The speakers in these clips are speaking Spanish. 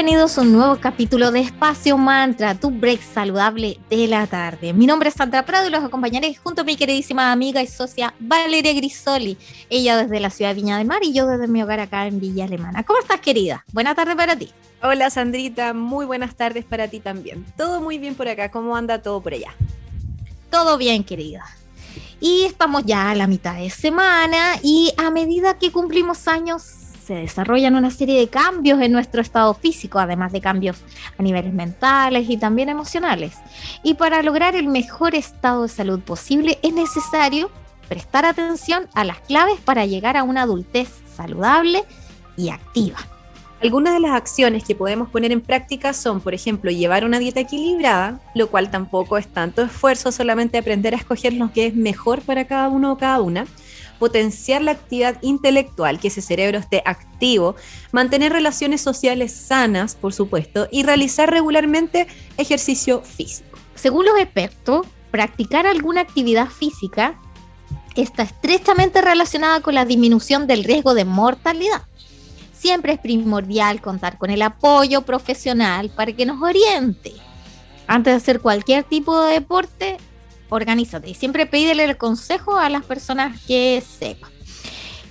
Bienvenidos a un nuevo capítulo de Espacio Mantra, tu break saludable de la tarde. Mi nombre es Sandra Prado y los acompañaré junto a mi queridísima amiga y socia Valeria Grisoli. Ella desde la ciudad de Viña del Mar y yo desde mi hogar acá en Villa Alemana. ¿Cómo estás, querida? Buena tarde para ti. Hola, Sandrita. Muy buenas tardes para ti también. Todo muy bien por acá. ¿Cómo anda todo por allá? Todo bien, querida. Y estamos ya a la mitad de semana y a medida que cumplimos años se desarrollan una serie de cambios en nuestro estado físico, además de cambios a niveles mentales y también emocionales. Y para lograr el mejor estado de salud posible es necesario prestar atención a las claves para llegar a una adultez saludable y activa. Algunas de las acciones que podemos poner en práctica son, por ejemplo, llevar una dieta equilibrada, lo cual tampoco es tanto esfuerzo, solamente aprender a escoger lo que es mejor para cada uno o cada una potenciar la actividad intelectual, que ese cerebro esté activo, mantener relaciones sociales sanas, por supuesto, y realizar regularmente ejercicio físico. Según los expertos, practicar alguna actividad física está estrechamente relacionada con la disminución del riesgo de mortalidad. Siempre es primordial contar con el apoyo profesional para que nos oriente. Antes de hacer cualquier tipo de deporte, organízate y siempre pídele el consejo a las personas que sepan.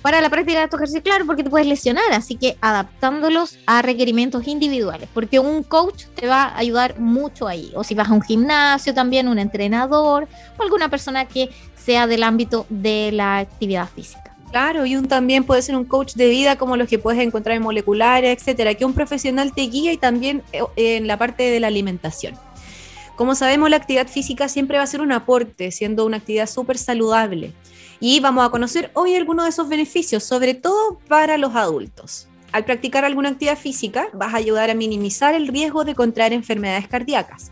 Para la práctica de estos ejercicios, claro, porque te puedes lesionar, así que adaptándolos a requerimientos individuales, porque un coach te va a ayudar mucho ahí. O si vas a un gimnasio también, un entrenador o alguna persona que sea del ámbito de la actividad física. Claro, y un también puede ser un coach de vida como los que puedes encontrar en moleculares, etcétera, que un profesional te guía y también eh, en la parte de la alimentación. Como sabemos, la actividad física siempre va a ser un aporte, siendo una actividad súper saludable. Y vamos a conocer hoy algunos de esos beneficios, sobre todo para los adultos. Al practicar alguna actividad física, vas a ayudar a minimizar el riesgo de contraer enfermedades cardíacas.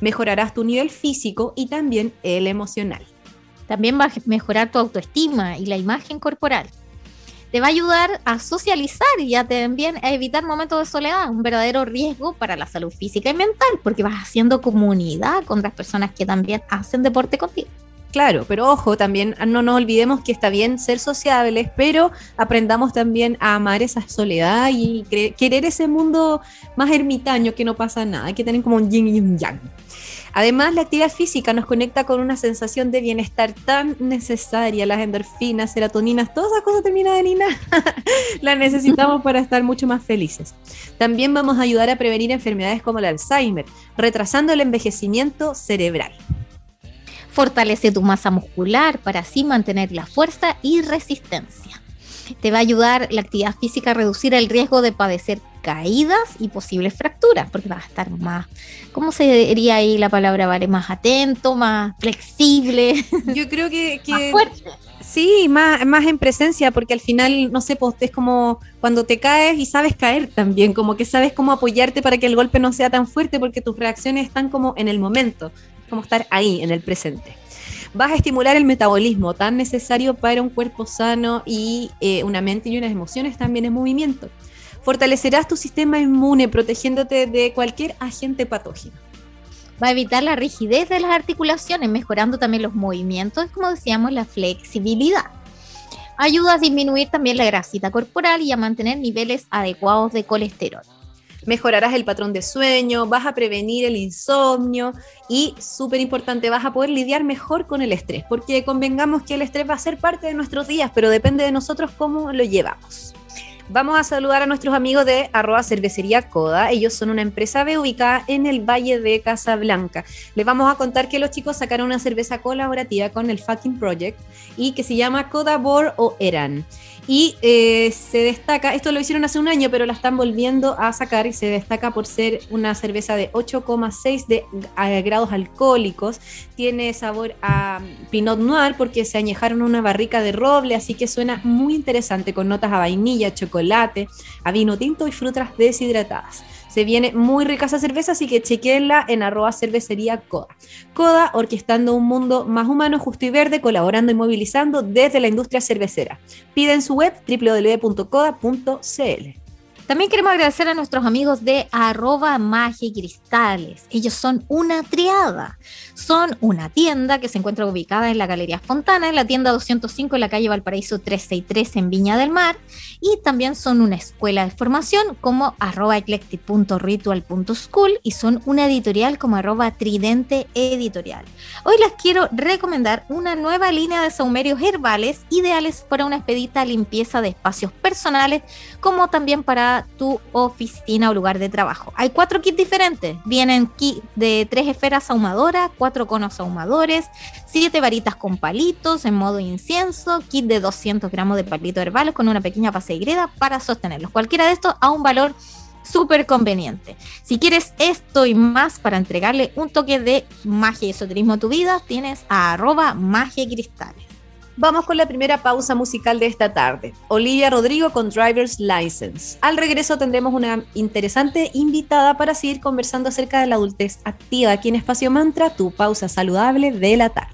Mejorarás tu nivel físico y también el emocional. También va a mejorar tu autoestima y la imagen corporal te va a ayudar a socializar y ya también a evitar momentos de soledad, un verdadero riesgo para la salud física y mental, porque vas haciendo comunidad con otras personas que también hacen deporte contigo. Claro, pero ojo, también no nos olvidemos que está bien ser sociables, pero aprendamos también a amar esa soledad y querer ese mundo más ermitaño que no pasa nada, que tener como un yin y un yang. Además, la actividad física nos conecta con una sensación de bienestar tan necesaria, las endorfinas, serotoninas, todas esas cosas terminan de Nina, las necesitamos para estar mucho más felices. También vamos a ayudar a prevenir enfermedades como el Alzheimer, retrasando el envejecimiento cerebral. Fortalece tu masa muscular para así mantener la fuerza y resistencia. Te va a ayudar la actividad física a reducir el riesgo de padecer caídas y posibles fracturas, porque vas a estar más, ¿cómo se diría ahí la palabra? Vale, más atento, más flexible. Yo creo que, más fuerte. Sí, más, más en presencia, porque al final, no sé, pues es como cuando te caes y sabes caer también, como que sabes cómo apoyarte para que el golpe no sea tan fuerte, porque tus reacciones están como en el momento, como estar ahí, en el presente vas a estimular el metabolismo tan necesario para un cuerpo sano y eh, una mente y unas emociones también en movimiento. Fortalecerás tu sistema inmune protegiéndote de cualquier agente patógeno. Va a evitar la rigidez de las articulaciones, mejorando también los movimientos, como decíamos, la flexibilidad. Ayuda a disminuir también la grasita corporal y a mantener niveles adecuados de colesterol mejorarás el patrón de sueño, vas a prevenir el insomnio y, súper importante, vas a poder lidiar mejor con el estrés, porque convengamos que el estrés va a ser parte de nuestros días, pero depende de nosotros cómo lo llevamos. Vamos a saludar a nuestros amigos de arroba cervecería Coda. Ellos son una empresa ubicada en el Valle de Casablanca. Les vamos a contar que los chicos sacaron una cerveza colaborativa con el Fucking Project y que se llama Coda Bor o Eran. Y eh, se destaca, esto lo hicieron hace un año, pero la están volviendo a sacar y se destaca por ser una cerveza de 8,6 de grados alcohólicos. Tiene sabor a Pinot Noir porque se añejaron una barrica de roble, así que suena muy interesante con notas a vainilla, chocolate, a vino tinto y frutas deshidratadas. Se viene muy rica esa cerveza, así que chequenla en arroba cervecería Coda. Coda, orquestando un mundo más humano, justo y verde, colaborando y movilizando desde la industria cervecera. Piden su web www.coda.cl. También queremos agradecer a nuestros amigos de arroba magia cristales. Ellos son una triada. Son una tienda que se encuentra ubicada en la Galería Fontana, en la tienda 205 en la calle Valparaíso 363 en Viña del Mar. Y también son una escuela de formación como arroba eclectic.ritual.school y son una editorial como arroba tridente editorial. Hoy les quiero recomendar una nueva línea de saumerios herbales ideales para una expedita limpieza de espacios personales como también para tu oficina o lugar de trabajo. Hay cuatro kits diferentes. Vienen kit de tres esferas ahumadoras, cuatro conos ahumadores, siete varitas con palitos en modo incienso, kit de 200 gramos de palitos herbales con una pequeña base de greda para sostenerlos. Cualquiera de estos a un valor súper conveniente. Si quieres esto y más para entregarle un toque de magia y esoterismo a tu vida, tienes a arroba magia. Vamos con la primera pausa musical de esta tarde. Olivia Rodrigo con Driver's License. Al regreso tendremos una interesante invitada para seguir conversando acerca de la adultez activa aquí en Espacio Mantra, tu pausa saludable de la tarde.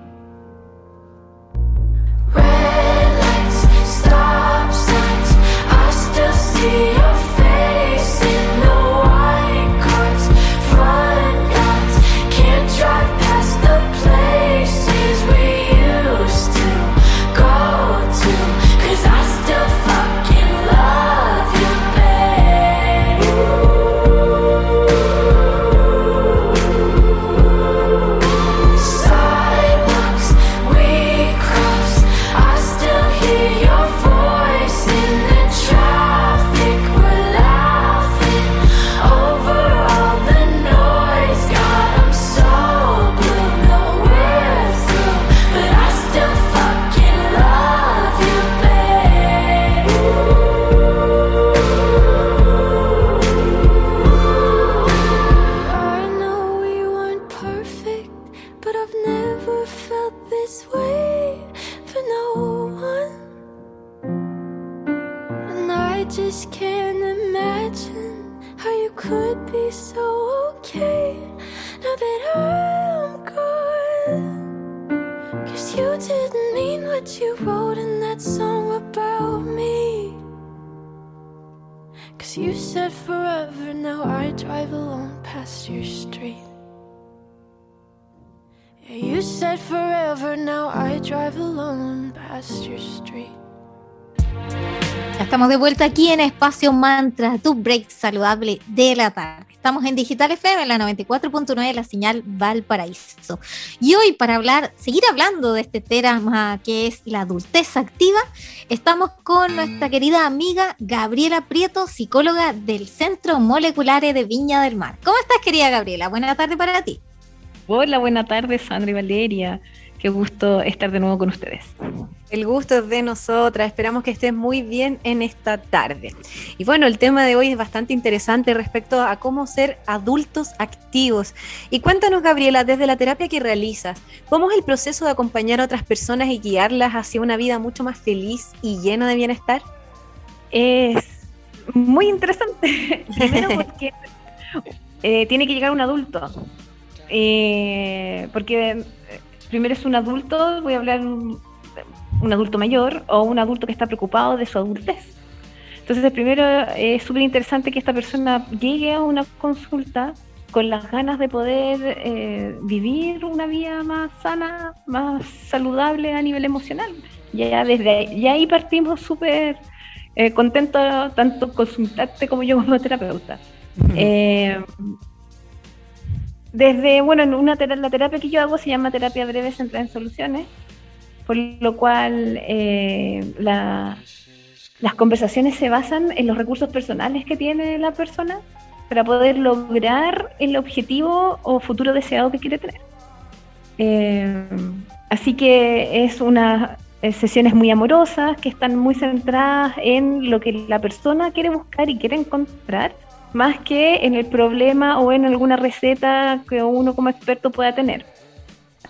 Estamos de vuelta aquí en Espacio Mantra, tu break saludable de la tarde. Estamos en Digital FM, en la 94.9, la señal Valparaíso. Y hoy, para hablar, seguir hablando de este tema que es la adultez activa, estamos con nuestra querida amiga Gabriela Prieto, psicóloga del Centro Molecular de Viña del Mar. ¿Cómo estás, querida Gabriela? Buena tarde para ti. Hola, buena tarde, Sandra y Valeria. Qué gusto estar de nuevo con ustedes. El gusto es de nosotras, esperamos que estés muy bien en esta tarde. Y bueno, el tema de hoy es bastante interesante respecto a cómo ser adultos activos. Y cuéntanos, Gabriela, desde la terapia que realizas, ¿cómo es el proceso de acompañar a otras personas y guiarlas hacia una vida mucho más feliz y llena de bienestar? Es muy interesante. Primero porque eh, tiene que llegar un adulto. Eh, porque eh, primero es un adulto, voy a hablar un, un adulto mayor o un adulto que está preocupado de su adultez. Entonces, primero es súper interesante que esta persona llegue a una consulta con las ganas de poder eh, vivir una vida más sana, más saludable a nivel emocional. Ya desde ahí, ya ahí partimos súper eh, contentos, tanto consultarte como yo como terapeuta. Eh, desde, bueno, en una tera- la terapia que yo hago se llama terapia breve centrada en soluciones, por lo cual eh, la- las conversaciones se basan en los recursos personales que tiene la persona para poder lograr el objetivo o futuro deseado que quiere tener. Eh, así que es unas eh, sesiones muy amorosas que están muy centradas en lo que la persona quiere buscar y quiere encontrar, más que en el problema o en alguna receta que uno como experto pueda tener.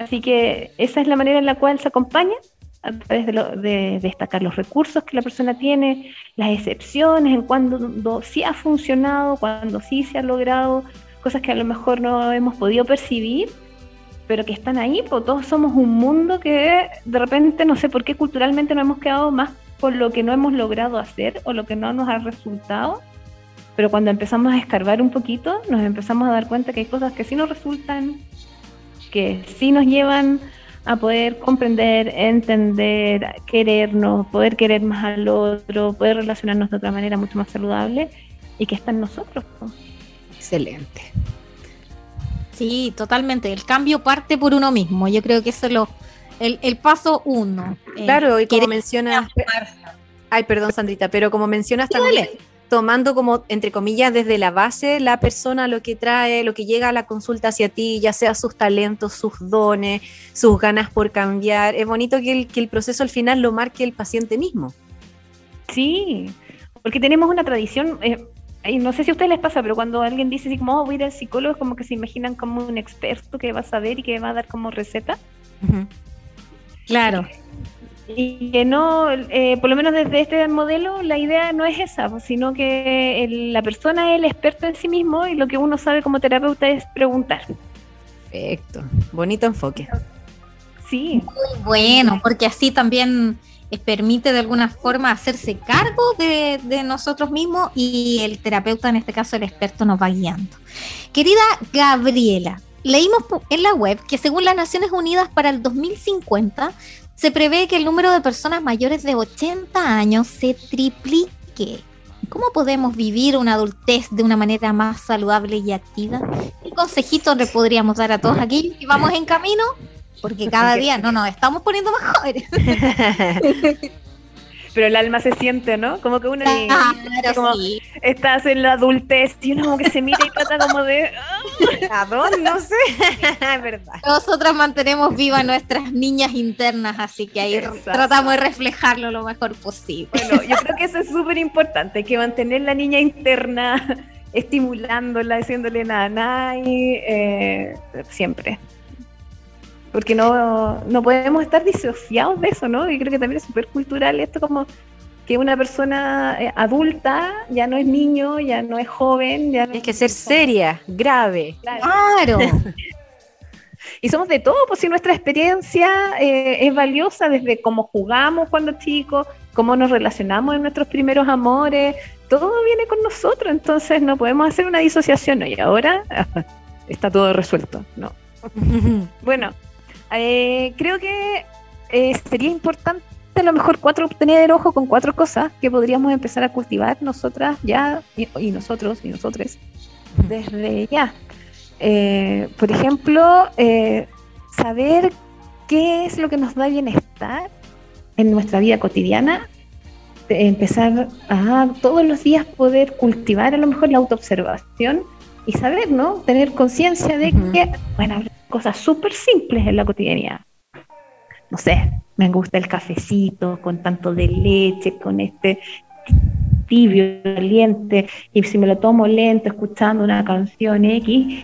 Así que esa es la manera en la cual se acompaña a través de, lo- de destacar los recursos que la persona tiene, las excepciones, en cuando sí ha funcionado, cuando sí se ha logrado, cosas que a lo mejor no hemos podido percibir, pero que están ahí, pues todos somos un mundo que de repente no sé por qué culturalmente nos hemos quedado más por lo que no hemos logrado hacer o lo que no nos ha resultado, pero cuando empezamos a escarbar un poquito, nos empezamos a dar cuenta que hay cosas que sí nos resultan, que sí nos llevan a poder comprender, entender, querernos, poder querer más al otro, poder relacionarnos de otra manera mucho más saludable y que está en nosotros. Excelente. Sí, totalmente. El cambio parte por uno mismo. Yo creo que eso es lo, el, el paso uno. Eh, Claro, y como mencionas... Ay, perdón, Sandrita, pero como mencionas también, tomando como, entre comillas, desde la base, la persona lo que trae, lo que llega a la consulta hacia ti, ya sea sus talentos, sus dones, sus ganas por cambiar. Es bonito que el, que el proceso al final lo marque el paciente mismo. Sí, porque tenemos una tradición, eh, y no sé si a ustedes les pasa, pero cuando alguien dice así como, oh, voy a ir al psicólogo, es como que se imaginan como un experto que va a saber y que va a dar como receta. Claro. Y que no, eh, por lo menos desde este modelo, la idea no es esa, sino que el- la persona es el experto en sí mismo y lo que uno sabe como terapeuta es preguntar. Perfecto. Bonito enfoque. Sí, Muy bueno, porque así también eh, permite de alguna forma hacerse cargo de, de nosotros mismos y el terapeuta, en este caso el experto, nos va guiando. Querida Gabriela, leímos en la web que según las Naciones Unidas para el 2050 se prevé que el número de personas mayores de 80 años se triplique. ¿Cómo podemos vivir una adultez de una manera más saludable y activa? ¿Qué consejitos le podríamos dar a todos aquellos que vamos en camino? Porque cada día no nos estamos poniendo más jóvenes. pero el alma se siente, ¿no? Como que uno Claro, como- sí. estás en la adultez y uno como que se mira y trata como de... ¿A dónde? No sé. Es verdad. Nosotras mantenemos vivas nuestras niñas internas, así que ahí Exacto. tratamos de reflejarlo lo mejor posible. Bueno, yo creo que eso es súper importante, que mantener la niña interna, estimulándola, diciéndole nada, nada, y, eh, siempre. Porque no, no podemos estar disociados de eso, ¿no? Y creo que también es súper cultural esto como que una persona eh, adulta ya no es niño, ya no es joven, ya no Tienes que ser seria, grave. Claro. Y somos de todo, pues si nuestra experiencia eh, es valiosa desde cómo jugamos cuando chicos, cómo nos relacionamos en nuestros primeros amores, todo viene con nosotros, entonces no podemos hacer una disociación, ¿no? Y ahora está todo resuelto, ¿no? Bueno, Eh, creo que eh, sería importante a lo mejor cuatro tener ojo con cuatro cosas que podríamos empezar a cultivar nosotras ya y, y nosotros y nosotros desde ya. Eh, por ejemplo, eh, saber qué es lo que nos da bienestar en nuestra vida cotidiana, empezar a todos los días poder cultivar a lo mejor la autoobservación y saber, ¿no? Tener conciencia de que, bueno, cosas súper simples en la cotidianidad. No sé, me gusta el cafecito con tanto de leche, con este tibio, caliente, y si me lo tomo lento, escuchando una canción X,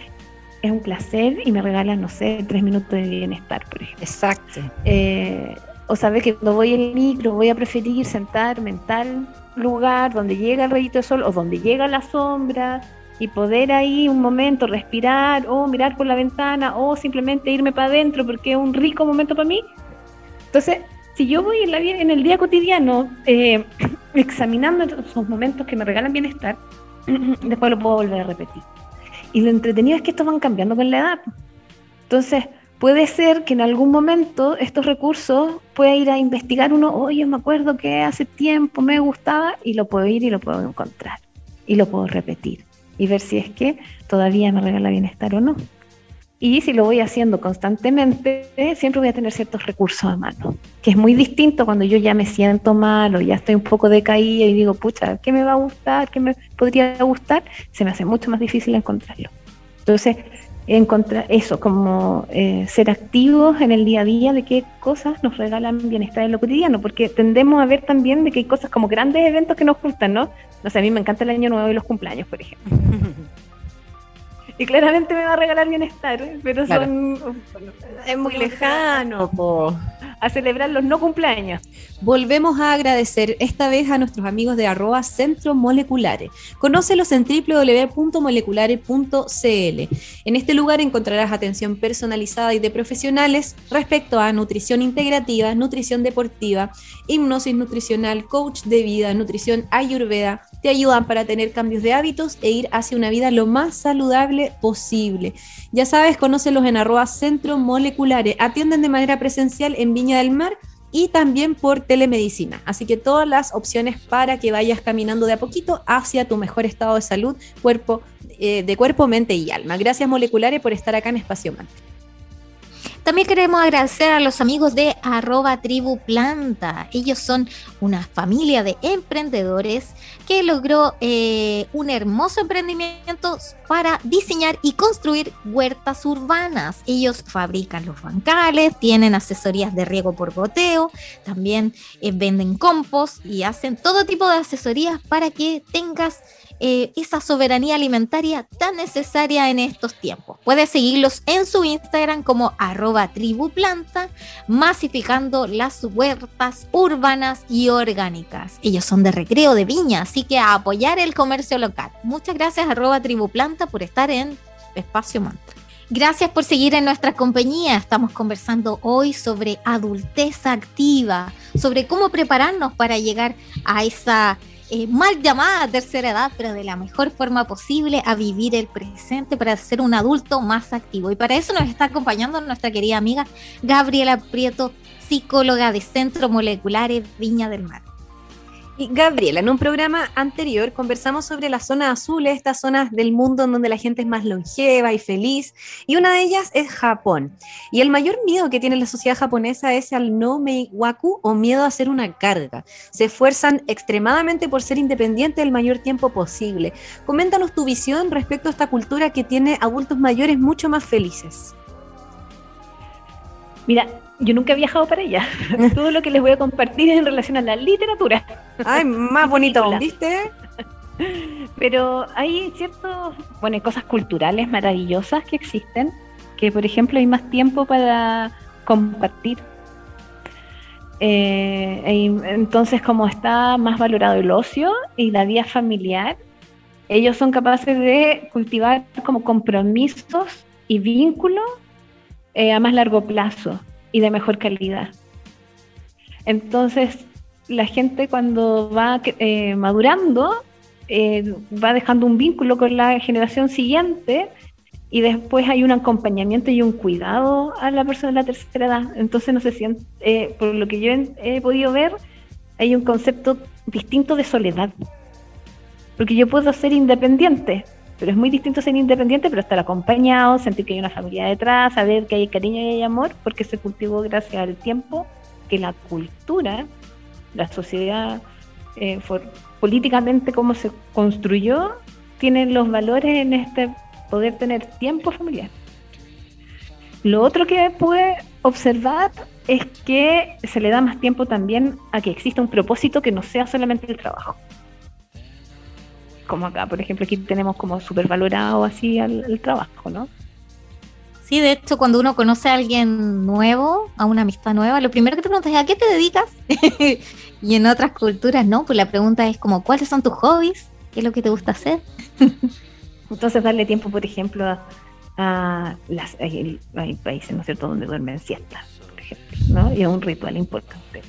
es un placer y me regalan, no sé, tres minutos de bienestar, por ejemplo. Exacto. Eh, o saber que cuando voy en micro voy a preferir sentarme en tal lugar donde llega el rayito de sol o donde llega la sombra y poder ahí un momento respirar o mirar por la ventana o simplemente irme para adentro porque es un rico momento para mí. Entonces, si yo voy en, la, en el día cotidiano eh, examinando esos momentos que me regalan bienestar, después lo puedo volver a repetir. Y lo entretenido es que estos van cambiando con la edad. Entonces, puede ser que en algún momento estos recursos pueda ir a investigar uno, oye, me acuerdo que hace tiempo me gustaba y lo puedo ir y lo puedo encontrar y lo puedo repetir y ver si es que todavía me regala bienestar o no. Y si lo voy haciendo constantemente, siempre voy a tener ciertos recursos a mano, que es muy distinto cuando yo ya me siento mal o ya estoy un poco decaída y digo, pucha, ¿qué me va a gustar? ¿Qué me podría gustar? Se me hace mucho más difícil encontrarlo. Entonces, encontrar eso, como eh, ser activos en el día a día de qué cosas nos regalan bienestar en lo cotidiano, porque tendemos a ver también de hay cosas como grandes eventos que nos gustan, ¿no? No sé, a mí me encanta el año nuevo y los cumpleaños, por ejemplo. Y claramente me va a regalar bienestar, pero Claro. son Es muy lejano, po. a celebrar los no cumpleaños. Volvemos a agradecer esta vez a nuestros amigos de arroba Centro Moleculares. Conócelos en www.moleculares.cl. En este lugar encontrarás atención personalizada y de profesionales respecto a nutrición integrativa, nutrición deportiva, hipnosis nutricional, coach de vida, nutrición ayurveda. Te ayudan para tener cambios de hábitos e ir hacia una vida lo más saludable posible. Ya sabes, conócelos en arroba Centro Moleculares. Atienden de manera presencial en Viña del Mar y también por telemedicina. Así que todas las opciones para que vayas caminando de a poquito hacia tu mejor estado de salud, cuerpo, eh, de cuerpo, mente y alma. Gracias Moleculares por estar acá en Espacio Man. También queremos agradecer a los amigos de arroba tribu planta. Ellos son una familia de emprendedores que logró eh, un hermoso emprendimiento para diseñar y construir huertas urbanas. Ellos fabrican los bancales, tienen asesorías de riego por goteo, también eh, venden compost y hacen todo tipo de asesorías para que tengas eh, esa soberanía alimentaria tan necesaria en estos tiempos. Puedes seguirlos en su Instagram como arroba tribuplanta, masificando las huertas urbanas y orgánicas. Ellos son de recreo de viña, así que a apoyar el comercio local. Muchas gracias arroba tribuplanta por estar en Espacio Mantra. Gracias por seguir en nuestra compañía. Estamos conversando hoy sobre adultez activa, sobre cómo prepararnos para llegar a esa eh, mal llamada tercera edad, pero de la mejor forma posible a vivir el presente para ser un adulto más activo. Y para eso nos está acompañando nuestra querida amiga Gabriela Prieto, psicóloga de Centro Moleculares Viña del Mar. Gabriela, en un programa anterior conversamos sobre las zonas azules, estas zonas del mundo en donde la gente es más longeva y feliz, y una de ellas es Japón. Y el mayor miedo que tiene la sociedad japonesa es al no meiwaku o miedo a ser una carga. Se esfuerzan extremadamente por ser independientes el mayor tiempo posible. Coméntanos tu visión respecto a esta cultura que tiene adultos mayores mucho más felices. Mira, yo nunca he viajado para allá. Todo lo que les voy a compartir es en relación a la literatura. Ay, más bonito. ¿viste? Pero hay ciertos, bueno, hay cosas culturales maravillosas que existen, que por ejemplo hay más tiempo para compartir. Eh, entonces, como está más valorado el ocio y la vida familiar, ellos son capaces de cultivar como compromisos y vínculos eh, a más largo plazo y de mejor calidad. Entonces, la gente cuando va eh, madurando, eh, va dejando un vínculo con la generación siguiente y después hay un acompañamiento y un cuidado a la persona de la tercera edad. Entonces no se siente, eh, por lo que yo he, he podido ver, hay un concepto distinto de soledad. Porque yo puedo ser independiente, pero es muy distinto ser independiente, pero estar acompañado, sentir que hay una familia detrás, saber que hay cariño y hay amor, porque se cultivó gracias al tiempo que la cultura, la sociedad, eh, políticamente cómo se construyó, tienen los valores en este poder tener tiempo familiar. Lo otro que pude observar es que se le da más tiempo también a que exista un propósito que no sea solamente el trabajo. Como acá, por ejemplo, aquí tenemos como súper valorado así al, el trabajo, ¿no? Sí, de hecho, cuando uno conoce a alguien nuevo, a una amistad nueva, lo primero que te preguntas es ¿a qué te dedicas? y en otras culturas no, pues la pregunta es como ¿cuáles son tus hobbies? ¿Qué es lo que te gusta hacer? Entonces darle tiempo, por ejemplo, a, a las hay, hay países, ¿no es cierto?, donde duermen siesta, por ejemplo, ¿no? Y es un ritual importante.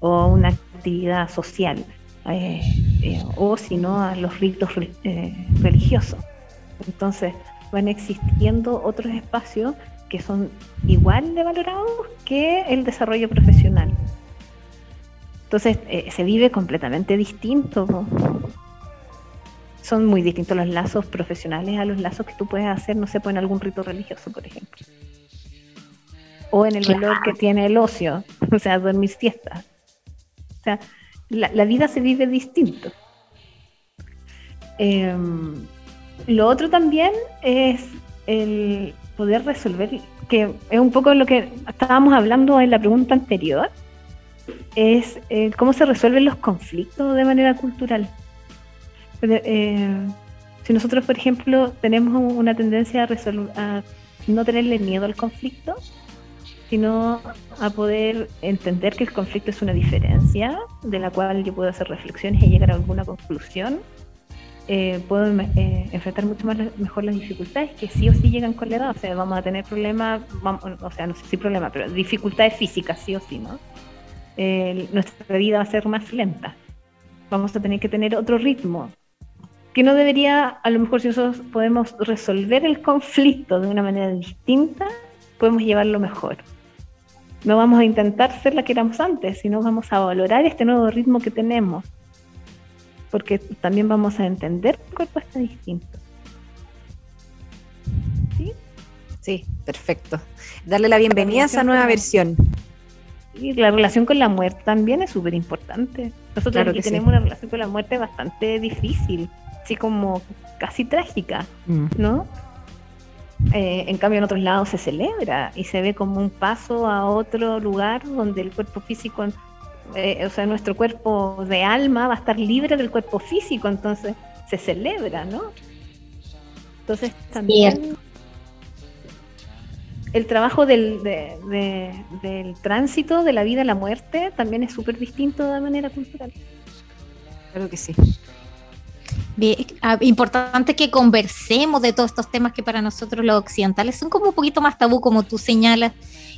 O una actividad social. eh, eh, o si no, a los ritos eh, religiosos. Entonces van existiendo otros espacios que son igual de valorados que el desarrollo profesional. Entonces eh, se vive completamente distinto. Son muy distintos los lazos profesionales a los lazos que tú puedes hacer, no sé, pues en algún rito religioso, por ejemplo. O en el valor que tiene el ocio, o sea, dormir siesta. O sea, la, la vida se vive distinto. Em, lo otro también es el poder resolver, que es un poco lo que estábamos hablando en la pregunta anterior, es eh, cómo se resuelven los conflictos de manera cultural. Eh, si nosotros, por ejemplo, tenemos una tendencia a, a no tenerle miedo al conflicto, sino a poder entender que el conflicto es una diferencia de la cual yo puedo hacer reflexiones y llegar a alguna conclusión, eh, puedo eh, enfrentar mucho más mejor las dificultades que sí o sí llegan con la edad. O sea, vamos a tener problemas, o sea, no sé si problemas, pero dificultades físicas sí o sí, ¿no? Eh, nuestra vida va a ser más lenta. Vamos a tener que tener otro ritmo. Que no debería, a lo mejor si nosotros podemos resolver el conflicto de una manera distinta, podemos llevarlo mejor. No vamos a intentar ser la que éramos antes, sino vamos a valorar este nuevo ritmo que tenemos. Porque también vamos a entender que el cuerpo está distinto. ¿Sí? Sí, perfecto. Darle la bienvenida a esa nueva versión. Y la relación con la muerte también es súper importante. Nosotros Claro aquí sí. tenemos una relación con la muerte bastante difícil, así como casi trágica, Mm. ¿no? Eh, en cambio en otros lados se celebra y se ve como un paso a otro lugar donde el cuerpo físico, eh, o sea, nuestro cuerpo de alma va a estar libre del cuerpo físico, entonces se celebra, ¿no? Entonces también el trabajo del, de- de- del tránsito de la vida a la muerte también es súper distinto de manera cultural. Claro que sí. Bien, ah, importante que conversemos de todos estos temas que para nosotros los occidentales son como un poquito más tabú, como tú señalas,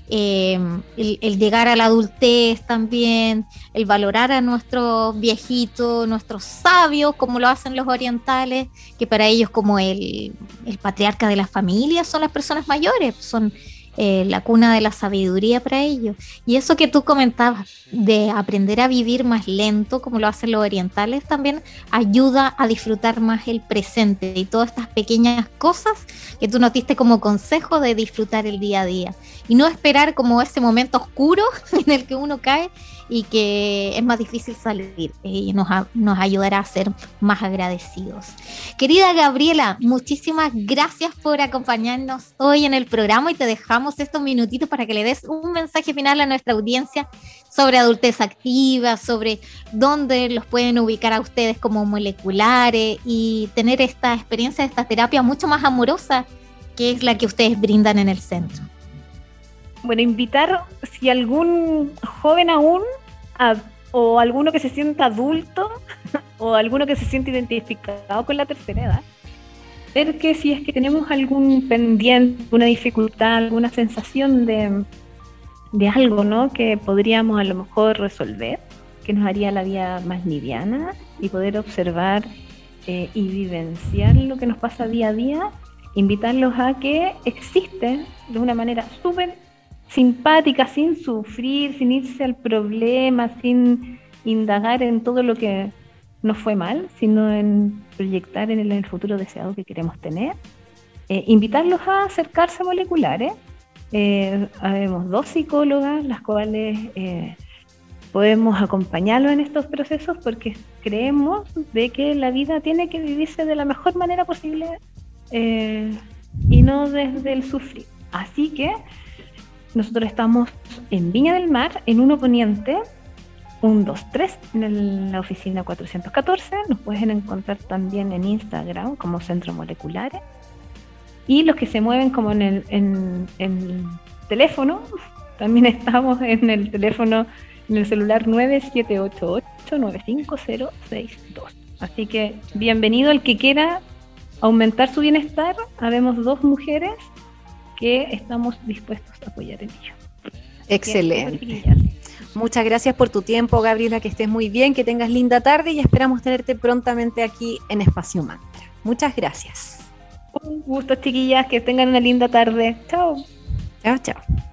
eh, el, llegar a la adultez también, el valorar a nuestros viejitos, nuestros sabios, como lo hacen los orientales, que para ellos como el patriarca de la familia son las personas mayores, son eh, la cuna de la sabiduría para ellos. Y eso que tú comentabas de aprender a vivir más lento, como lo hacen los orientales, también ayuda a disfrutar más el presente y todas estas pequeñas cosas que tú nos como consejo de disfrutar el día a día y no esperar como ese momento oscuro en el que uno cae y que es más difícil salir y nos, nos ayudará a ser más agradecidos. Querida Gabriela, muchísimas gracias por acompañarnos hoy en el programa y te dejamos estos minutitos para que le des un mensaje final a nuestra audiencia sobre adultez activa, sobre dónde los pueden ubicar a ustedes como moleculares y tener esta experiencia, esta terapia mucho más amorosa que es la que ustedes brindan en el centro. Bueno, invitar si algún joven aún o alguno que se sienta adulto o alguno que se siente identificado con la tercera edad, ver que si es que tenemos algún pendiente, una dificultad, alguna sensación de, de algo, ¿no? Que podríamos a lo mejor resolver, que nos haría la vida más liviana y poder observar eh, y vivenciar lo que nos pasa día a día, invitarlos a que existen de una manera súper simpática, sin sufrir, sin irse al problema, sin indagar en todo lo que nos fue mal, sino en proyectar en el, en el futuro deseado que queremos tener. Eh, invitarlos a acercarse a moleculares. Eh, habemos dos psicólogas, las cuales eh, podemos acompañarlos en estos procesos porque creemos de que la vida tiene que vivirse de la mejor manera posible eh, y no desde el sufrir. Así que nosotros estamos en Viña del Mar, en Uno Poniente, 123, en el- la oficina 414. Nos pueden encontrar también en Instagram como Centro Moleculares. Y los que se mueven como en el, teléfono, también estamos en el teléfono, en el celular 9788-95062. Así que bienvenido al que quiera aumentar su bienestar. Habemos dos mujeres que estamos dispuestos a apoyar en ello. Excelente. Muchas gracias por tu tiempo, Gabriela, que estés muy bien, que tengas linda tarde y esperamos tenerte prontamente aquí en Espacio Mantra. Muchas gracias. Un gusto, chiquillas, que tengan una linda tarde. Chao. Chao, chao.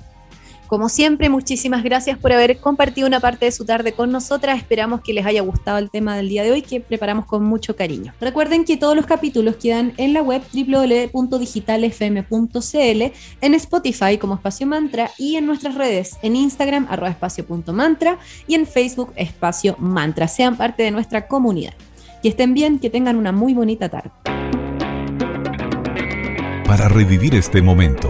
Como siempre, muchísimas gracias por haber compartido una parte de su tarde con nosotras. Esperamos que les haya gustado el tema del día de hoy, que preparamos con mucho cariño. Recuerden que todos los capítulos quedan en la web www.digitalfm.cl, en Spotify como Espacio Mantra y en nuestras redes, en Instagram, arroba espacio.mantra y en Facebook, Espacio Mantra. Sean parte de nuestra comunidad. Que estén bien, que tengan una muy bonita tarde. Para revivir este momento,